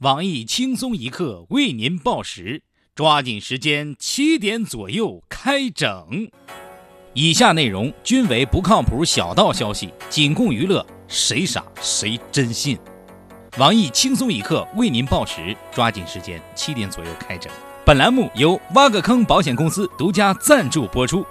网易轻松一刻为您报时，抓紧时间，七点左右开整。以下内容均为不靠谱小道消息，仅供娱乐，谁傻谁真信。网易轻松一刻为您报时，抓紧时间，七点左右开整。本栏目由挖个坑保险公司独家赞助播出。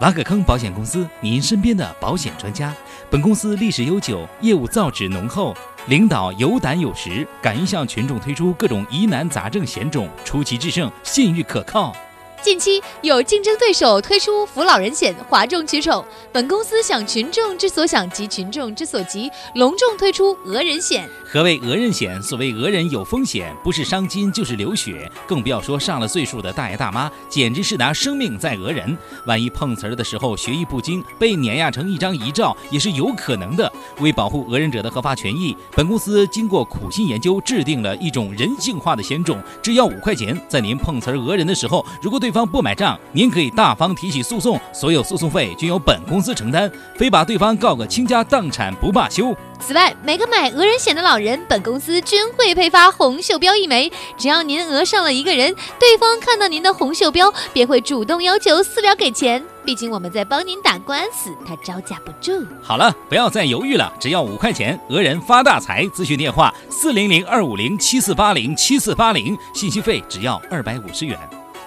挖个坑保险公司，您身边的保险专家。本公司历史悠久，业务造纸浓厚。领导有胆有识，敢于向群众推出各种疑难杂症险种，出奇制胜，信誉可靠。近期有竞争对手推出扶老人险，哗众取宠。本公司想群众之所想急群众之所急，隆重推出讹人险。何谓讹人险？所谓讹人有风险，不是伤筋就是流血，更不要说上了岁数的大爷大妈，简直是拿生命在讹人。万一碰瓷儿的时候学艺不精，被碾压成一张遗照，也是有可能的。为保护讹人者的合法权益，本公司经过苦心研究，制定了一种人性化的险种，只要五块钱。在您碰瓷儿讹人的时候，如果对方不买账，您可以大方提起诉讼，所有诉讼费均由本公司承担，非把对方告个倾家荡产不罢休。此外，每个买讹人险的老人，本公司均会配发红袖标一枚。只要您讹上了一个人，对方看到您的红袖标，便会主动要求私了给钱。毕竟我们在帮您打官司，他招架不住。好了，不要再犹豫了，只要五块钱，讹人发大财。咨询电话：四零零二五零七四八零七四八零，信息费只要二百五十元。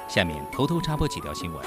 下面偷偷插播几条新闻。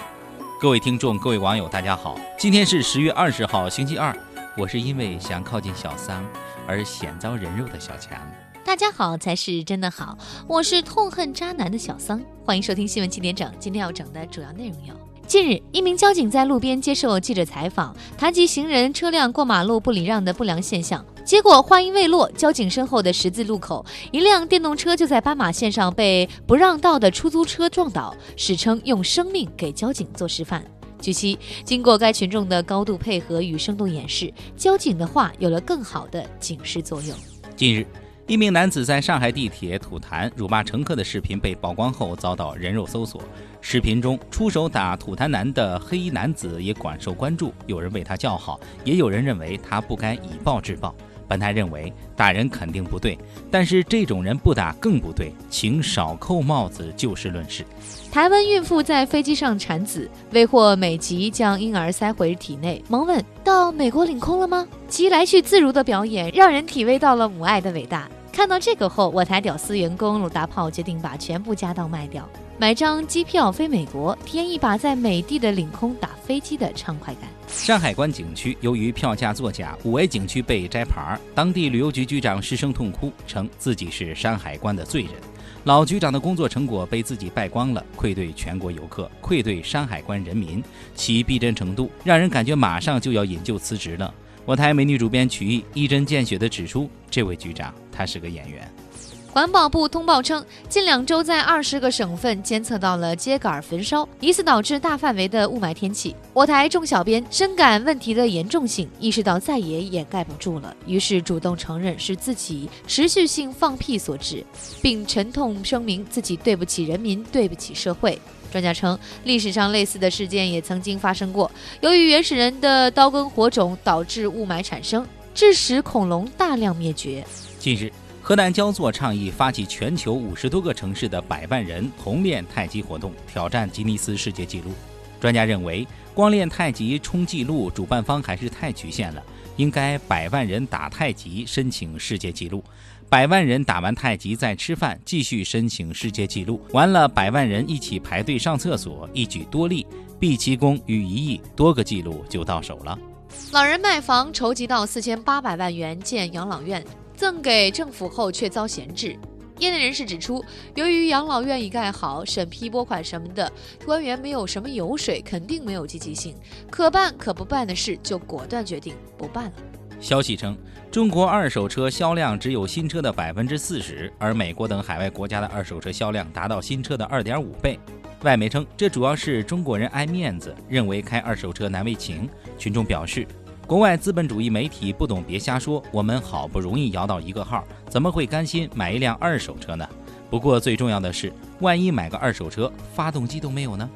各位听众，各位网友，大家好，今天是十月二十号，星期二。我是因为想靠近小桑而险遭人肉的小强。大家好才是真的好，我是痛恨渣男的小桑。欢迎收听新闻七点整，今天要整的主要内容有：近日，一名交警在路边接受记者采访，谈及行人车辆过马路不礼让的不良现象。结果话音未落，交警身后的十字路口，一辆电动车就在斑马线上被不让道的出租车撞倒，史称用生命给交警做示范。据悉，经过该群众的高度配合与生动演示，交警的话有了更好的警示作用。近日，一名男子在上海地铁吐痰、辱骂乘客的视频被曝光后，遭到人肉搜索。视频中出手打吐痰男的黑衣男子也广受关注，有人为他叫好，也有人认为他不该以暴制暴。本台认为打人肯定不对，但是这种人不打更不对，请少扣帽子，就事论事。台湾孕妇在飞机上产子，未获美籍将婴儿塞回体内，忙问到美国领空了吗？其来去自如的表演，让人体味到了母爱的伟大。看到这个后，我台屌丝员工鲁大炮决定把全部家当卖掉，买张机票飞美国，体验一把在美帝的领空打飞机的畅快感。山海关景区由于票价作假，五 A 景区被摘牌，当地旅游局局长失声痛哭，称自己是山海关的罪人。老局长的工作成果被自己败光了，愧对全国游客，愧对山海关人民，其逼真程度让人感觉马上就要引咎辞职了。我台美女主编曲艺一针见血地指出，这位局长他是个演员。环保部通报称，近两周在二十个省份监测到了秸秆焚烧，疑似导致大范围的雾霾天气。我台众小编深感问题的严重性，意识到再也掩盖不住了，于是主动承认是自己持续性放屁所致，并沉痛声明自己对不起人民，对不起社会。专家称，历史上类似的事件也曾经发生过。由于原始人的刀耕火种导致雾霾产生，致使恐龙大量灭绝。近日，河南焦作倡议发起全球五十多个城市的百万人同练太极活动，挑战吉尼斯世界纪录。专家认为，光练太极冲纪录，主办方还是太局限了，应该百万人打太极申请世界纪录。百万人打完太极再吃饭，继续申请世界纪录。完了，百万人一起排队上厕所，一举多利，毕其功于一役，多个纪录就到手了。老人卖房筹集到四千八百万元建养老院，赠给政府后却遭闲置。业内人士指出，由于养老院已盖好，审批拨款什么的，官员没有什么油水，肯定没有积极性，可办可不办的事就果断决定不办了。消息称，中国二手车销量只有新车的百分之四十，而美国等海外国家的二手车销量达到新车的二点五倍。外媒称，这主要是中国人爱面子，认为开二手车难为情。群众表示，国外资本主义媒体不懂别瞎说，我们好不容易摇到一个号，怎么会甘心买一辆二手车呢？不过最重要的是，万一买个二手车，发动机都没有呢？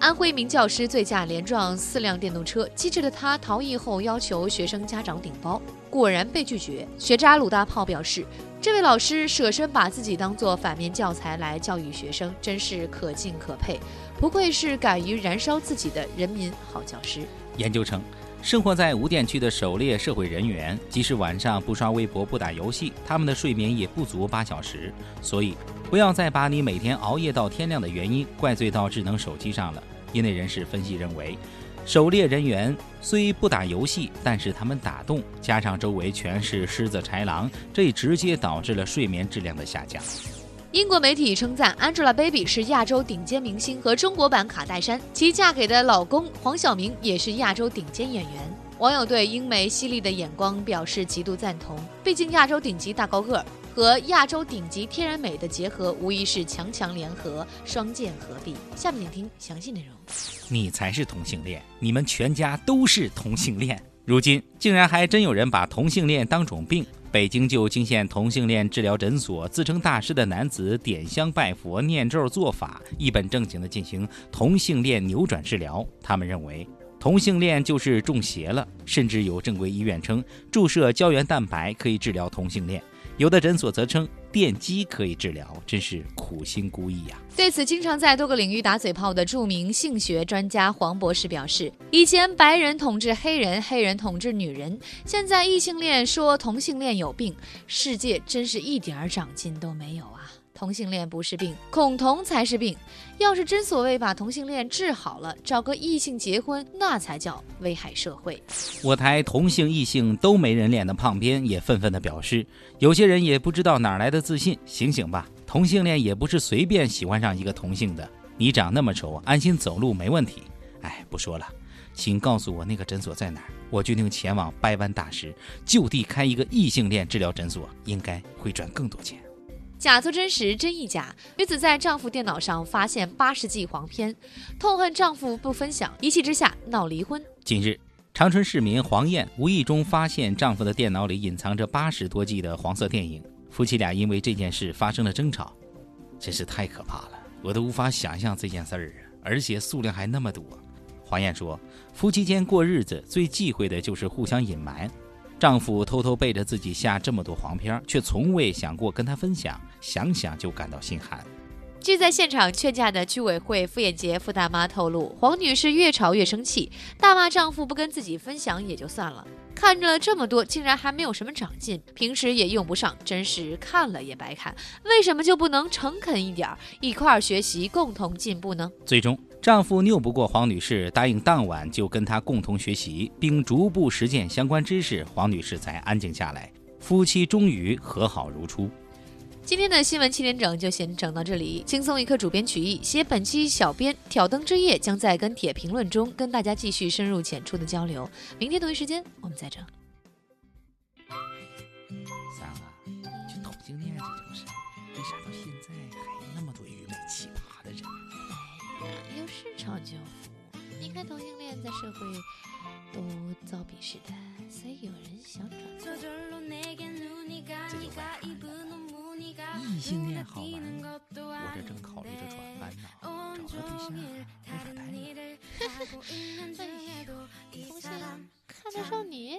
安徽一名教师醉驾连撞四辆电动车，机智的他逃逸后要求学生家长顶包，果然被拒绝。学渣鲁大炮表示，这位老师舍身把自己当做反面教材来教育学生，真是可敬可佩，不愧是敢于燃烧自己的人民好教师。研究称，生活在无电区的狩猎社会人员，即使晚上不刷微博、不打游戏，他们的睡眠也不足八小时。所以，不要再把你每天熬夜到天亮的原因怪罪到智能手机上了。业内人士分析认为。狩猎人员虽不打游戏，但是他们打洞，加上周围全是狮子、豺狼，这直接导致了睡眠质量的下降。英国媒体称赞 Angelababy 是亚洲顶尖明星和中国版卡戴珊，其嫁给的老公黄晓明也是亚洲顶尖演员。网友对英媒犀利的眼光表示极度赞同，毕竟亚洲顶级大高个。和亚洲顶级天然美的结合，无疑是强强联合，双剑合璧。下面请听详细内容。你才是同性恋，你们全家都是同性恋。如今竟然还真有人把同性恋当种病。北京就泾县同性恋治疗诊所自称大师的男子点香拜佛、念咒做法，一本正经地进行同性恋扭转治疗。他们认为同性恋就是中邪了，甚至有正规医院称注射胶原蛋白可以治疗同性恋。有的诊所则称电击可以治疗，真是苦心孤诣呀。对此，经常在多个领域打嘴炮的著名性学专家黄博士表示：“以前白人统治黑人，黑人统治女人，现在异性恋说同性恋有病，世界真是一点儿长进都没有啊！”同性恋不是病，恐同才是病。要是真所谓把同性恋治好了，找个异性结婚，那才叫危害社会。我台同性异性都没人脸的胖编也愤愤地表示：有些人也不知道哪来的自信，醒醒吧！同性恋也不是随便喜欢上一个同性的。你长那么丑，安心走路没问题。哎，不说了，请告诉我那个诊所在哪儿，我决定前往掰弯大师，就地开一个异性恋治疗诊所，应该会赚更多钱。假作真实，真亦假。女子在丈夫电脑上发现八十 G 黄片，痛恨丈夫不分享，一气之下闹离婚。近日，长春市民黄艳无意中发现丈夫的电脑里隐藏着八十多 G 的黄色电影，夫妻俩因为这件事发生了争吵，真是太可怕了，我都无法想象这件事儿啊！而且数量还那么多。黄艳说，夫妻间过日子最忌讳的就是互相隐瞒。丈夫偷偷背着自己下这么多黄片，却从未想过跟她分享，想想就感到心寒。据在现场劝架的居委会妇炎洁傅大妈透露，黄女士越吵越生气，大骂丈夫不跟自己分享也就算了，看着这么多竟然还没有什么长进，平时也用不上，真是看了也白看。为什么就不能诚恳一点，一块儿学习，共同进步呢？最终。丈夫拗不过黄女士，答应当晚就跟她共同学习，并逐步实践相关知识，黄女士才安静下来，夫妻终于和好如初。今天的新闻七点整就先整到这里，轻松一刻主编曲艺，写本期小编挑灯之夜将在跟帖评论中跟大家继续深入浅出的交流。明天同一时间我们再整。市场就服。你看同性恋在社会都遭鄙视的，所以有人想转。异性恋好玩？我这正考虑着转弯呢，找个对象没法谈同性看得上你？